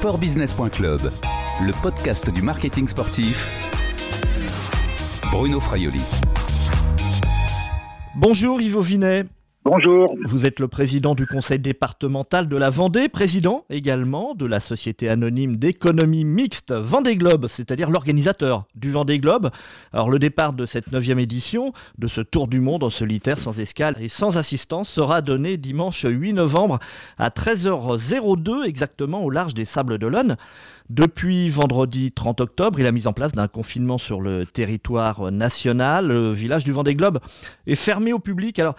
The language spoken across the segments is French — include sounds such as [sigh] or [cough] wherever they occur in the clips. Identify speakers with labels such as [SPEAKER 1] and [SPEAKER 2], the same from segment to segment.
[SPEAKER 1] sportbusiness.club, le podcast du marketing sportif. Bruno Fraioli.
[SPEAKER 2] Bonjour Yves Vinet.
[SPEAKER 3] Bonjour.
[SPEAKER 2] Vous êtes le président du conseil départemental de la Vendée, président également de la société anonyme d'économie mixte Vendée Globe, c'est-à-dire l'organisateur du Vendée Globe. Alors le départ de cette neuvième édition, de ce tour du monde en solitaire sans escale et sans assistance, sera donné dimanche 8 novembre à 13h02 exactement au large des Sables d'Olonne. Depuis vendredi 30 octobre, il a mis en place d'un confinement sur le territoire national. Le village du Vendée Globe est fermé au public. Alors,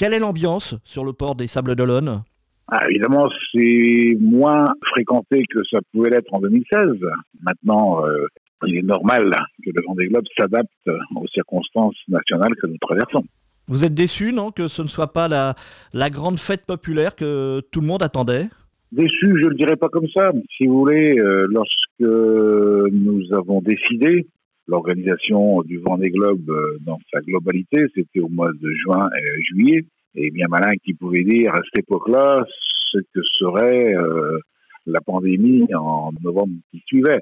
[SPEAKER 2] quelle est l'ambiance sur le port des Sables d'Olonne?
[SPEAKER 3] Ah, Évidemment, c'est moins fréquenté que ça pouvait l'être en 2016. Maintenant, euh, il est normal que le Vendée Globe s'adapte aux circonstances nationales que nous traversons.
[SPEAKER 2] Vous êtes déçu, non, que ce ne soit pas la, la grande fête populaire que tout le monde attendait?
[SPEAKER 3] Déçu, je ne le dirais pas comme ça. Si vous voulez, euh, lorsque nous avons décidé l'organisation du Vendée Globe euh, dans sa globalité, c'était au mois de juin et juillet. Et bien malin qui pouvait dire à cette époque-là ce que serait euh, la pandémie en novembre qui suivait.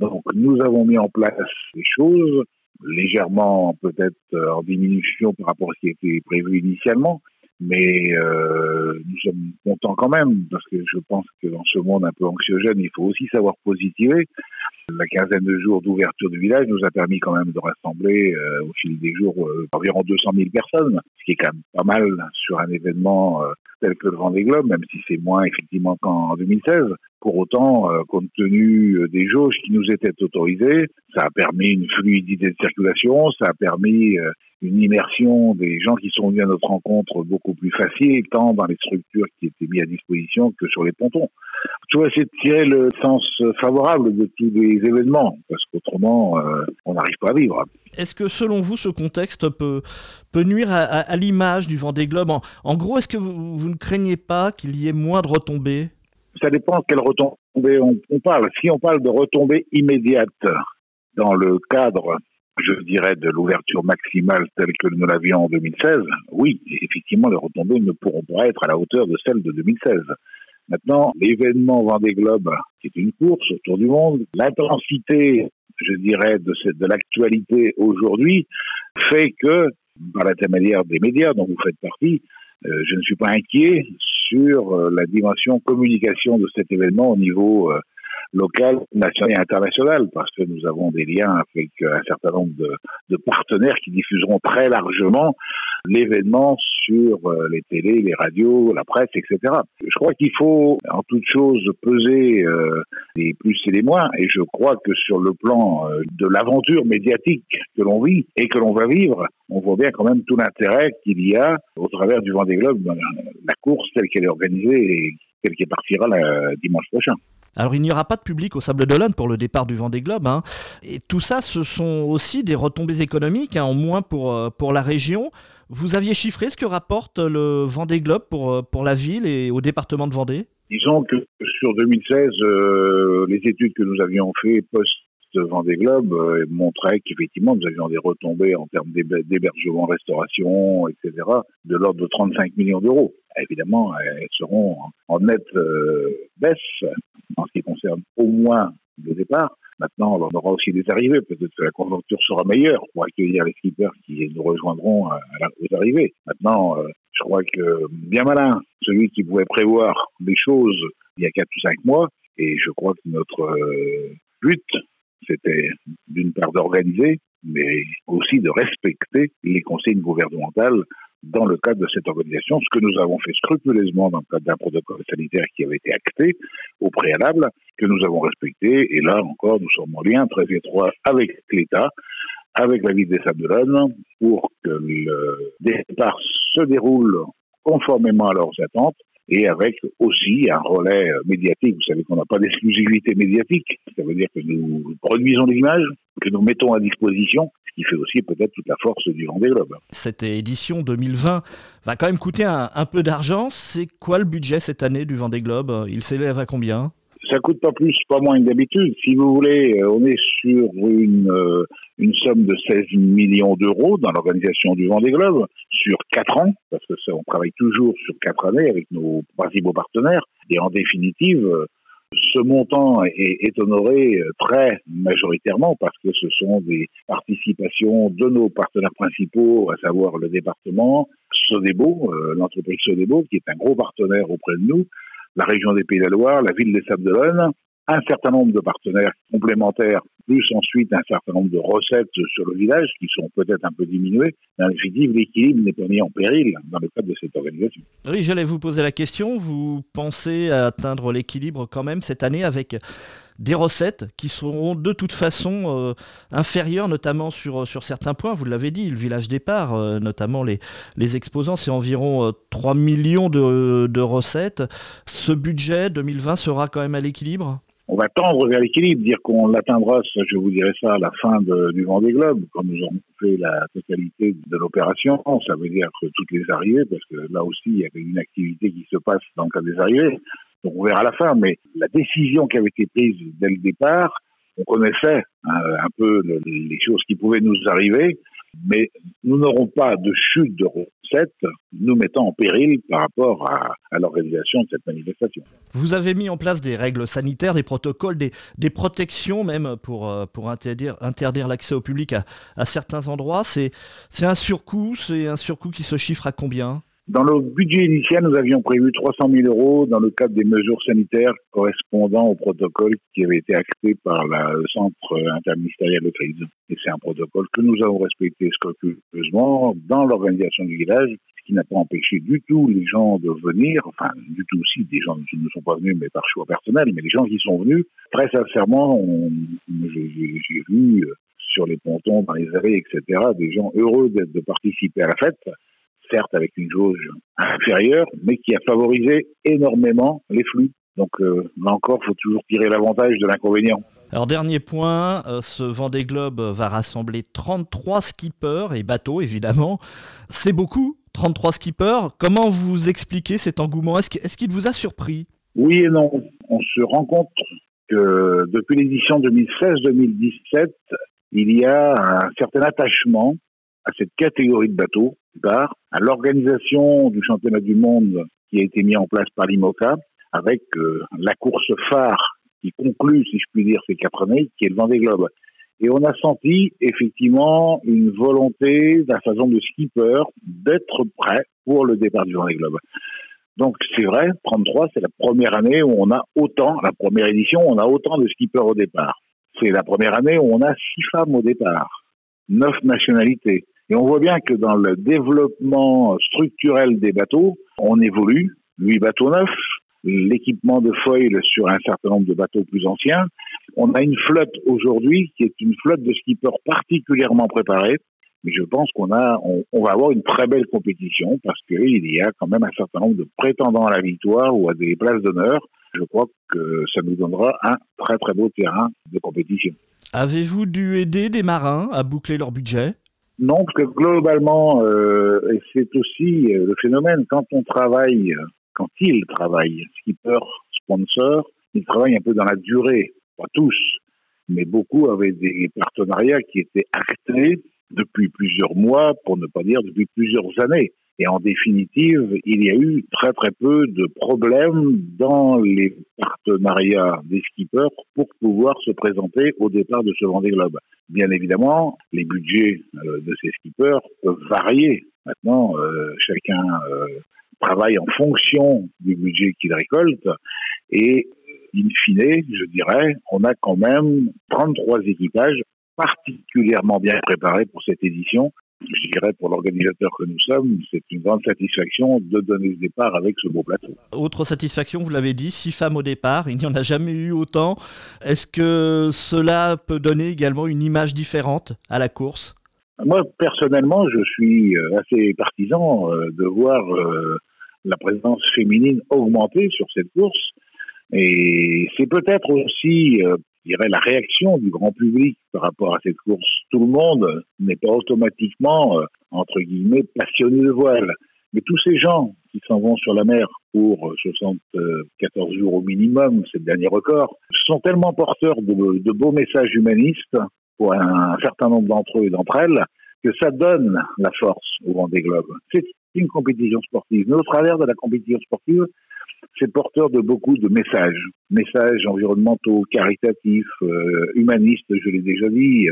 [SPEAKER 3] Donc nous avons mis en place des choses légèrement peut-être euh, en diminution par rapport à ce qui était prévu initialement, mais euh, nous sommes contents quand même parce que je pense que dans ce monde un peu anxiogène, il faut aussi savoir positiver. La quinzaine de jours d'ouverture du village nous a permis quand même de rassembler euh, au fil des jours euh, environ 200 000 personnes, ce qui est quand même pas mal sur un événement euh, tel que le Vendée Globe, même si c'est moins effectivement qu'en 2016. Pour autant, compte tenu des jauges qui nous étaient autorisées, ça a permis une fluidité de circulation, ça a permis une immersion des gens qui sont venus à notre rencontre beaucoup plus facile, tant dans les structures qui étaient mises à disposition que sur les pontons. Tu vois, essayer de tirer le sens favorable de tous les événements, parce qu'autrement, euh, on n'arrive pas à vivre.
[SPEAKER 2] Est-ce que selon vous, ce contexte peut, peut nuire à, l'image du Vendée Globe en, en gros, est-ce que vous, ne craignez pas qu'il y ait moins de retombées?
[SPEAKER 3] Ça dépend de quelles retombées on, on parle. Si on parle de retombées immédiates dans le cadre je dirais, de l'ouverture maximale telle que nous l'avions en 2016, oui, effectivement, les retombées ne pourront pas être à la hauteur de celles de 2016. Maintenant, l'événement Vendée Globe, qui est une course autour du monde, l'intensité, je dirais, de, l'actualité aujourd'hui fait que, par l'intermédiaire des médias dont vous faites partie, euh, je ne suis pas inquiet sur euh, la dimension communication de cet événement au niveau euh, local, national et international, parce que nous avons des liens avec un certain nombre de, partenaires qui diffuseront très largement l'événement sur euh, les télés, les radios, la presse, etc. Je crois qu'il faut en toute chose peser euh, les plus et les moins, et je crois que sur le plan euh, de l'aventure médiatique que l'on vit et que l'on va vivre, on voit bien quand même tout l'intérêt qu'il y a au travers du Vendée Globe, la course telle qu'elle est organisée et telle qu'elle partira le dimanche prochain.
[SPEAKER 2] Alors il n'y aura pas de public au Sable d'Olonne pour le départ du Vendée Globe. Hein. Et tout ça, ce sont aussi des retombées économiques, hein, en moins pour, euh, pour la région. Vous aviez chiffré ce que rapporte le Vendée Globe pour, euh, pour la ville et au département de Vendée?
[SPEAKER 3] Disons que sur 2016, euh, les études que nous avions fait post Vendée Globe montraient qu'effectivement nous avions des retombées en termes d'hébergement, restauration, etc., de l'ordre de 35 millions d'euros. Évidemment, elles seront en nette baisse en ce qui concerne au moins le départ. Maintenant, on aura aussi des arrivées. Peut-être que la conjoncture sera meilleure pour accueillir les skippers qui nous rejoindront à la, aux arrivées. Maintenant, euh, je crois que bien malin, celui qui pouvait prévoir des choses il y a 4 ou 5 mois, et je crois que notre euh, but, c'était d'une part d'organiser, mais aussi de respecter les consignes gouvernementales dans le cadre de cette organisation, ce que nous avons fait scrupuleusement dans le cadre d'un protocole sanitaire qui avait été acté au préalable, que nous avons respecté. Et là encore, nous sommes en lien très étroit avec l'État, avec la ville des Sables pour que le départ se déroule conformément à leurs attentes et avec aussi un relais médiatique. Vous savez qu'on n'a pas d'exclusivité médiatique. Ça veut dire que nous produisons des images, que nous mettons à disposition, ce qui fait aussi peut-être toute la force du Vendée Globe.
[SPEAKER 2] Cette édition 2020 va quand même coûter un, un peu d'argent. C'est quoi le budget cette année du Vendée Globe? Il s'élève à combien?
[SPEAKER 3] Ça coûte pas plus, pas moins que d'habitude. Si vous voulez, euh, on est sur une, euh, somme de 16 millions d'euros dans l'organisation du Vendée Globe sur quatre ans, parce que ça, on travaille toujours sur quatre années avec nos principaux partenaires. Et en définitive, euh, Ce montant est, honoré très majoritairement parce que ce sont des participations de nos partenaires principaux, à savoir le département, Sodebo, l'entreprise Sodebo, qui est un gros partenaire auprès de nous, la région des Pays de la Loire, la ville des Sables d'Olonne, un certain nombre de partenaires complémentaires, plus ensuite un certain nombre de recettes sur le village qui sont peut-être un peu diminuées. Mais en l'équilibre n'est pas mis en péril dans le cadre de cette organisation.
[SPEAKER 2] Oui, j'allais vous poser la question. Vous pensez atteindre l'équilibre quand même cette année avec des recettes qui seront de toute façon euh, inférieures, notamment sur, sur certains points. Vous l'avez dit, le village départ, euh, notamment les, les exposants, c'est environ 3 euh, millions de, de recettes. Ce budget 2020 sera quand même à l'équilibre?
[SPEAKER 3] On va tendre vers l'équilibre, dire qu'on l'atteindra, je vous dirais ça à la fin du Vendée Globe, quand nous aurons fait la totalité de l'opération. Ça veut dire que toutes les arrivées, parce que là aussi, il y avait une activité qui se passe dans le cas des arrivées. Donc on verra à la fin, mais la décision qui avait été prise dès le départ, on connaissait hein, un peu les choses qui pouvaient nous arriver mais nous n'aurons pas de chute de recettes nous mettant en péril par rapport à, l'organisation de cette manifestation.
[SPEAKER 2] Vous avez mis en place des règles sanitaires, des protocoles, des, protections même pour, euh, pour interdire, interdire l'accès au public à, à certains endroits. C'est un surcoût, c'est un surcoût qui se chiffre à combien?
[SPEAKER 3] Dans le budget initial, nous avions prévu 300 000 euros dans le cadre des mesures sanitaires correspondant au protocole qui avait été acté par le Centre interministériel de crise. Et c'est un protocole que nous avons respecté scrupuleusement dans l'organisation du village, ce qui n'a pas empêché du tout les gens de venir, enfin du tout aussi, des gens qui ne sont pas venus mais par choix personnel, mais les gens qui sont venus, très sincèrement, j'ai vu sur les pontons, dans les allées, etc., des gens heureux de participer à la fête certes avec une jauge inférieure, mais qui a favorisé énormément les flux. Donc euh, là encore, il faut toujours tirer l'avantage de l'inconvénient.
[SPEAKER 2] Alors dernier point, euh, ce Vendée Globe va rassembler 33 skippers et bateaux évidemment. C'est beaucoup, 33 skippers. Comment vous expliquez cet engouement? Est-ce qu'il vous a surpris?
[SPEAKER 3] Oui et non. On se rend compte que depuis l'édition 2016-2017, il y a un certain attachement à cette catégorie de bateaux à l'organisation du championnat du monde qui a été mis en place par l'IMOCA, avec euh, la course phare qui conclut, si je puis dire, ces quatre années, qui est le Vendée Globe. Et on a senti effectivement une volonté d'un certain nombre de skippers d'être prêts pour le départ du Vendée Globe. Donc c'est vrai, 33, c'est la première année où on a autant, la première édition, on a autant de skippers au départ. C'est la première année où on a six femmes au départ, neuf nationalités. Et on voit bien que dans le développement structurel des bateaux, on évolue. Huit bateaux neufs, l'équipement de foil sur un certain nombre de bateaux plus anciens. On a une flotte aujourd'hui qui est une flotte de skippers particulièrement préparée. Mais je pense qu'on a, on, va avoir une très belle compétition parce qu'il y a quand même un certain nombre de prétendants à la victoire ou à des places d'honneur. Je crois que ça nous donnera un très très beau terrain de compétition.
[SPEAKER 2] Avez-vous dû aider des marins à boucler leur budget?
[SPEAKER 3] Non, parce que globalement, euh, et c'est aussi euh, le phénomène, quand on travaille, quand ils travaillent, skipper, sponsor, ils travaillent un peu dans la durée, pas tous, mais beaucoup avaient des partenariats qui étaient actés depuis plusieurs mois, pour ne pas dire depuis plusieurs années. Et en définitive, il y a eu très très peu de problèmes dans les partenariats des skippers pour pouvoir se présenter au départ de ce Vendée Globe. Bien évidemment, les budgets euh, de ces skippers peuvent varier. Maintenant, euh, chacun euh, travaille en fonction du budget qu'il récolte et in fine, je dirais, on a quand même 33 équipages particulièrement bien préparés pour cette édition je dirais pour l'organisateur que nous sommes, c'est une grande satisfaction de donner le départ avec ce beau plateau.
[SPEAKER 2] Autre satisfaction, vous l'avez dit, six femmes au départ, il n'y en a jamais eu autant. Est-ce que cela peut donner également une image différente à la course?
[SPEAKER 3] Moi, personnellement, je suis euh, assez partisan euh, de voir euh, la présence féminine augmenter sur cette course. Et c'est peut-être aussi dirais, la réaction du grand public par rapport à cette course. Tout le monde n'est pas automatiquement, euh, entre guillemets, passionné de voile. Mais tous ces gens qui s'en vont sur la mer pour 74 jours au minimum, c'est le dernier record, sont tellement porteurs de, beaux messages humanistes pour un, certain nombre d'entre eux et d'entre elles que ça donne la force au vent des globes. C'est une compétition sportive. Mais au travers de la compétition sportive, c'est porteur de beaucoup de messages, messages environnementaux, caritatifs, euh, humanistes, je l'ai déjà dit.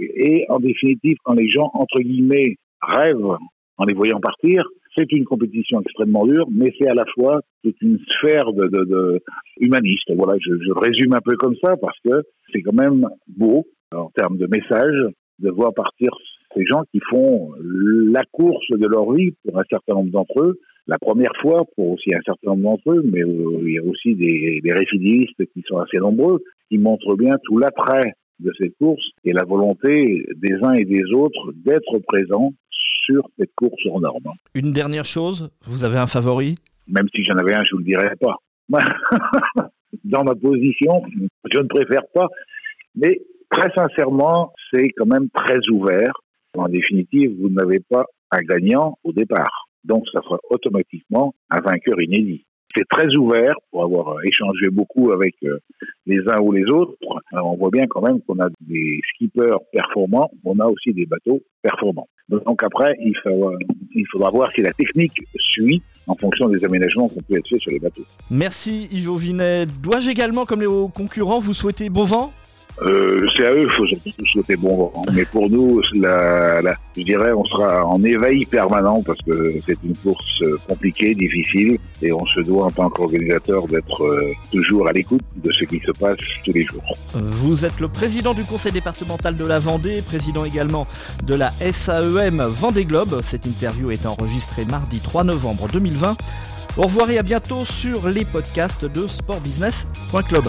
[SPEAKER 3] Et en définitive, quand les gens, entre guillemets, rêvent en les voyant partir, c'est une compétition extrêmement dure, mais c'est à la fois toute une sphère de, de, humaniste. Voilà, je, je, résume un peu comme ça parce que c'est quand même beau en termes de messages de voir partir ces gens qui font la course de leur vie pour un certain nombre d'entre eux, la première fois pour aussi un certain nombre d'entre eux, mais il y a aussi des, des récidivistes qui sont assez nombreux, qui montrent bien tout l'attrait de cette course et la volonté des uns et des autres d'être présents sur cette course hors norme.
[SPEAKER 2] Une dernière chose, vous avez un favori?
[SPEAKER 3] Même si j'en avais un, je ne vous le dirais pas. [laughs] Dans ma position, je ne préfère pas, mais très sincèrement, c'est quand même très ouvert. En définitive, vous n'avez pas un gagnant au départ. Donc, ça sera automatiquement un vainqueur inédit. C'est très ouvert pour avoir échangé beaucoup avec euh, les uns ou les autres. on voit bien quand même qu'on a des skippers performants, on a aussi des bateaux performants. Donc après, il faudra, il faudra voir si la technique suit en fonction des aménagements qu'on peut être fait sur les bateaux.
[SPEAKER 2] Merci Yves Vinet. Dois-je également, comme les concurrents, vous souhaiter bon vent?
[SPEAKER 3] Euh, c'est à eux faut souhaiter bon vent. Mais pour nous, je dirais, on sera en éveil permanent parce que c'est une course euh, compliquée, difficile, et on se doit en tant qu'organisateur d'être euh, toujours à l'écoute de ce qui se passe tous les jours.
[SPEAKER 2] Vous êtes le président du conseil départemental de la Vendée, président également de la SAEM Vendée Globe. Cette interview est enregistrée mardi 3 novembre 2020. Au revoir et à bientôt sur les podcasts de sportbusiness.club.